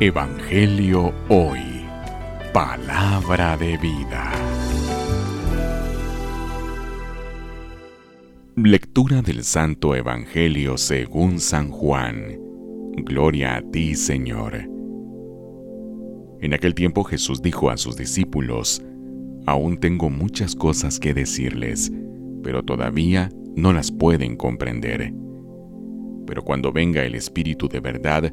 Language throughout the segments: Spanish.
Evangelio Hoy. Palabra de vida. Lectura del Santo Evangelio según San Juan. Gloria a ti, Señor. En aquel tiempo Jesús dijo a sus discípulos, Aún tengo muchas cosas que decirles, pero todavía no las pueden comprender. Pero cuando venga el Espíritu de verdad,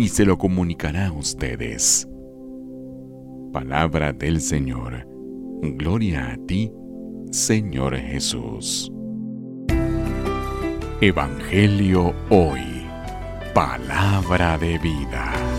y se lo comunicará a ustedes. Palabra del Señor. Gloria a ti, Señor Jesús. Evangelio hoy. Palabra de vida.